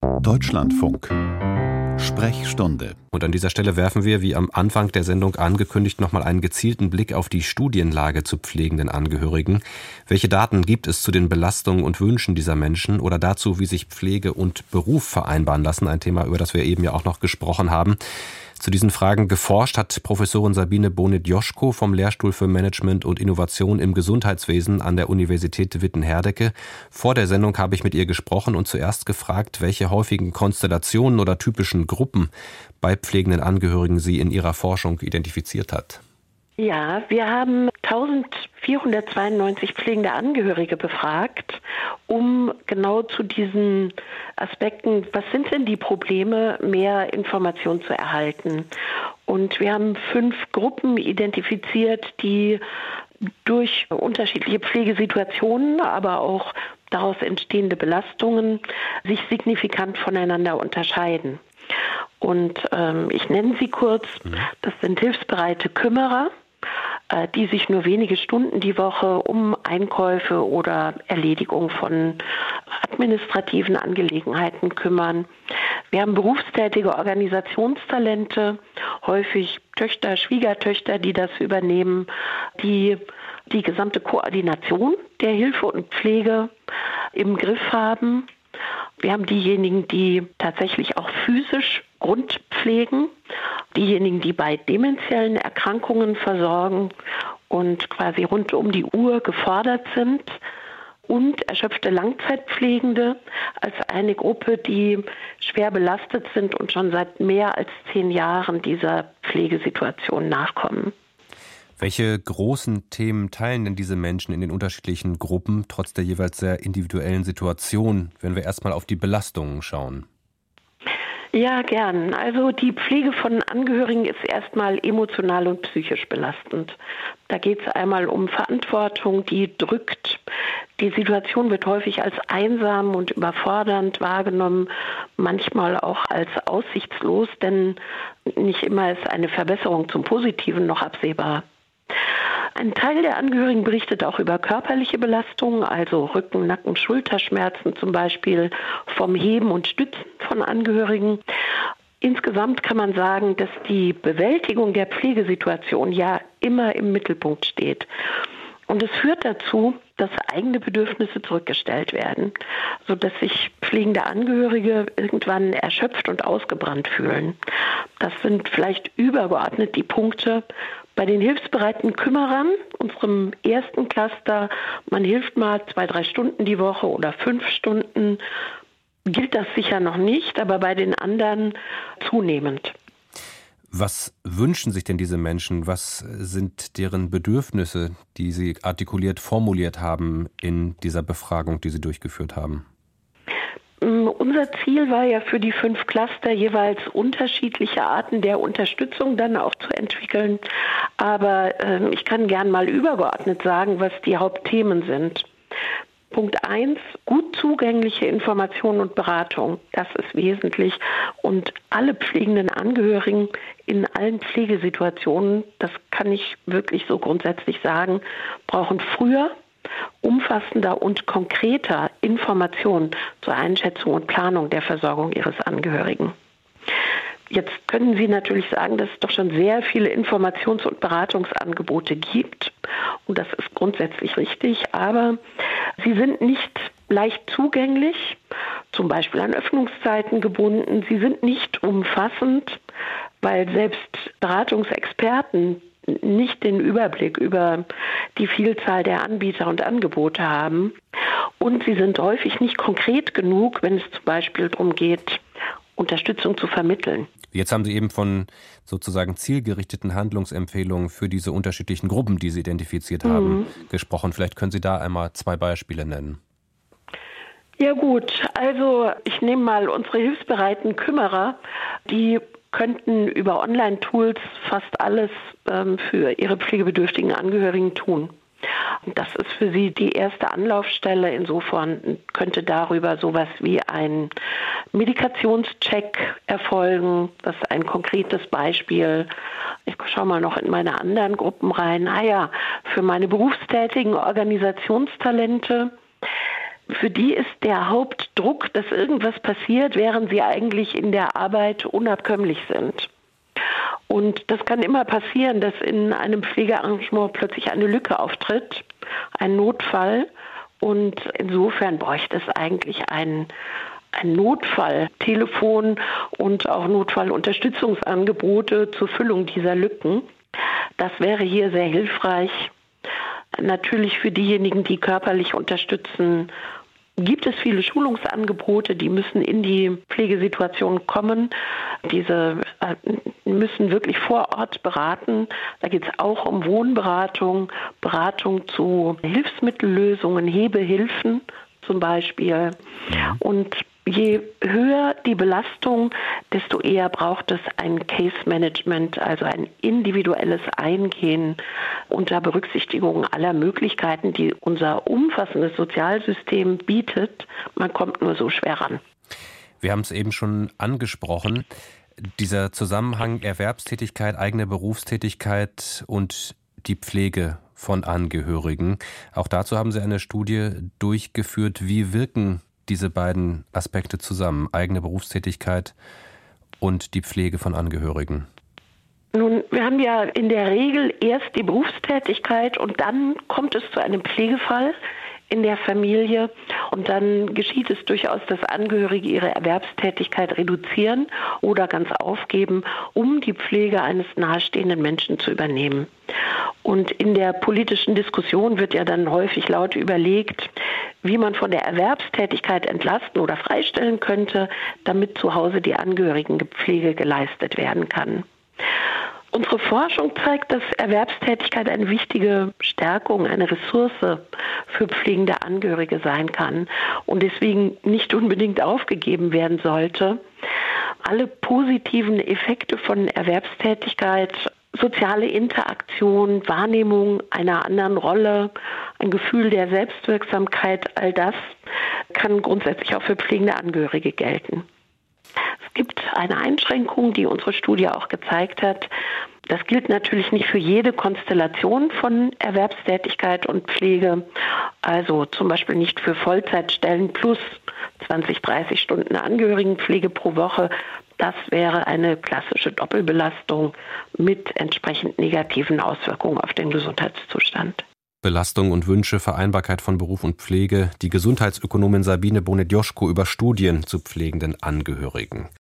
Deutschlandfunk Sprechstunde. Und an dieser Stelle werfen wir, wie am Anfang der Sendung angekündigt, nochmal einen gezielten Blick auf die Studienlage zu pflegenden Angehörigen. Welche Daten gibt es zu den Belastungen und Wünschen dieser Menschen oder dazu, wie sich Pflege und Beruf vereinbaren lassen? Ein Thema, über das wir eben ja auch noch gesprochen haben. Zu diesen Fragen geforscht hat Professorin Sabine Bonit-Joschko vom Lehrstuhl für Management und Innovation im Gesundheitswesen an der Universität Witten-Herdecke. Vor der Sendung habe ich mit ihr gesprochen und zuerst gefragt, welche häufigen Konstellationen oder typischen Gruppen bei pflegenden Angehörigen sie in ihrer Forschung identifiziert hat. Ja, wir haben 1492 pflegende Angehörige befragt, um genau zu diesen Aspekten, was sind denn die Probleme, mehr Informationen zu erhalten. Und wir haben fünf Gruppen identifiziert, die durch unterschiedliche Pflegesituationen, aber auch daraus entstehende Belastungen sich signifikant voneinander unterscheiden. Und ähm, ich nenne sie kurz. Mhm. Das sind hilfsbereite Kümmerer, die sich nur wenige Stunden die Woche um Einkäufe oder Erledigung von administrativen Angelegenheiten kümmern. Wir haben berufstätige Organisationstalente, häufig Töchter, Schwiegertöchter, die das übernehmen, die die gesamte Koordination der Hilfe und Pflege im Griff haben. Wir haben diejenigen, die tatsächlich auch physisch Grundpflegen, diejenigen, die bei demenziellen Erkrankungen versorgen und quasi rund um die Uhr gefordert sind und erschöpfte Langzeitpflegende als eine Gruppe, die schwer belastet sind und schon seit mehr als zehn Jahren dieser Pflegesituation nachkommen. Welche großen Themen teilen denn diese Menschen in den unterschiedlichen Gruppen, trotz der jeweils sehr individuellen Situation, wenn wir erstmal auf die Belastungen schauen? Ja, gern. Also die Pflege von Angehörigen ist erstmal emotional und psychisch belastend. Da geht es einmal um Verantwortung, die drückt. Die Situation wird häufig als einsam und überfordernd wahrgenommen, manchmal auch als aussichtslos, denn nicht immer ist eine Verbesserung zum Positiven noch absehbar. Ein Teil der Angehörigen berichtet auch über körperliche Belastungen, also Rücken, Nacken, Schulterschmerzen zum Beispiel vom Heben und Stützen von Angehörigen. Insgesamt kann man sagen, dass die Bewältigung der Pflegesituation ja immer im Mittelpunkt steht. Und es führt dazu, dass eigene Bedürfnisse zurückgestellt werden, sodass sich pflegende Angehörige irgendwann erschöpft und ausgebrannt fühlen. Das sind vielleicht übergeordnet die Punkte, bei den hilfsbereiten Kümmerern, unserem ersten Cluster, man hilft mal zwei, drei Stunden die Woche oder fünf Stunden, gilt das sicher noch nicht, aber bei den anderen zunehmend. Was wünschen sich denn diese Menschen? Was sind deren Bedürfnisse, die sie artikuliert formuliert haben in dieser Befragung, die sie durchgeführt haben? Unser Ziel war ja für die fünf Cluster jeweils unterschiedliche Arten der Unterstützung dann auch zu entwickeln. Aber äh, ich kann gern mal übergeordnet sagen, was die Hauptthemen sind. Punkt eins: gut zugängliche Information und Beratung. Das ist wesentlich. Und alle pflegenden Angehörigen in allen Pflegesituationen, das kann ich wirklich so grundsätzlich sagen, brauchen früher umfassender und konkreter Informationen zur Einschätzung und Planung der Versorgung ihres Angehörigen. Jetzt können Sie natürlich sagen, dass es doch schon sehr viele Informations- und Beratungsangebote gibt. Und das ist grundsätzlich richtig. Aber sie sind nicht leicht zugänglich, zum Beispiel an Öffnungszeiten gebunden. Sie sind nicht umfassend, weil selbst Beratungsexperten nicht den Überblick über die Vielzahl der Anbieter und Angebote haben. Und sie sind häufig nicht konkret genug, wenn es zum Beispiel darum geht, Unterstützung zu vermitteln. Jetzt haben Sie eben von sozusagen zielgerichteten Handlungsempfehlungen für diese unterschiedlichen Gruppen, die Sie identifiziert haben, mhm. gesprochen. Vielleicht können Sie da einmal zwei Beispiele nennen. Ja gut, also ich nehme mal unsere hilfsbereiten Kümmerer, die könnten über Online-Tools fast alles ähm, für ihre pflegebedürftigen Angehörigen tun. Das ist für sie die erste Anlaufstelle. Insofern könnte darüber sowas wie ein Medikationscheck erfolgen. Das ist ein konkretes Beispiel. Ich schaue mal noch in meine anderen Gruppen rein. Ah ja, für meine berufstätigen Organisationstalente Für die ist der Hauptdruck, dass irgendwas passiert, während sie eigentlich in der Arbeit unabkömmlich sind. Und das kann immer passieren, dass in einem Pflegearrangement plötzlich eine Lücke auftritt, ein Notfall. Und insofern bräuchte es eigentlich ein, ein Notfalltelefon und auch Notfallunterstützungsangebote zur Füllung dieser Lücken. Das wäre hier sehr hilfreich. Natürlich für diejenigen, die körperlich unterstützen gibt es viele Schulungsangebote, die müssen in die Pflegesituation kommen. Diese äh, müssen wirklich vor Ort beraten. Da geht es auch um Wohnberatung, Beratung zu Hilfsmittellösungen, Hebehilfen zum Beispiel. Und je höher die Belastung, desto eher braucht es ein Case Management, also ein individuelles Eingehen unter Berücksichtigung aller Möglichkeiten, die unser umfassendes Sozialsystem bietet. Man kommt nur so schwer ran. Wir haben es eben schon angesprochen. Dieser Zusammenhang Erwerbstätigkeit, eigene Berufstätigkeit und die Pflege von Angehörigen. Auch dazu haben Sie eine Studie durchgeführt. Wie wirken diese beiden Aspekte zusammen, eigene Berufstätigkeit und die Pflege von Angehörigen? Nun, wir haben ja in der Regel erst die Berufstätigkeit und dann kommt es zu einem Pflegefall in der Familie und dann geschieht es durchaus, dass Angehörige ihre Erwerbstätigkeit reduzieren oder ganz aufgeben, um die Pflege eines nahestehenden Menschen zu übernehmen. Und in der politischen Diskussion wird ja dann häufig laut überlegt, wie man von der Erwerbstätigkeit entlasten oder freistellen könnte, damit zu Hause die Angehörigenpflege geleistet werden kann. Unsere Forschung zeigt, dass Erwerbstätigkeit eine wichtige Stärkung, eine Ressource für pflegende Angehörige sein kann und deswegen nicht unbedingt aufgegeben werden sollte. Alle positiven Effekte von Erwerbstätigkeit soziale Interaktion, Wahrnehmung einer anderen Rolle, ein Gefühl der Selbstwirksamkeit, all das kann grundsätzlich auch für pflegende Angehörige gelten. Es gibt eine Einschränkung, die unsere Studie auch gezeigt hat. Das gilt natürlich nicht für jede Konstellation von Erwerbstätigkeit und Pflege, also zum Beispiel nicht für Vollzeitstellen plus 20, 30 Stunden Angehörigenpflege pro Woche. Das wäre eine klassische Doppelbelastung mit entsprechend negativen Auswirkungen auf den Gesundheitszustand. Belastung und Wünsche, Vereinbarkeit von Beruf und Pflege, die Gesundheitsökonomin Sabine Bonedjoschko über Studien zu pflegenden Angehörigen.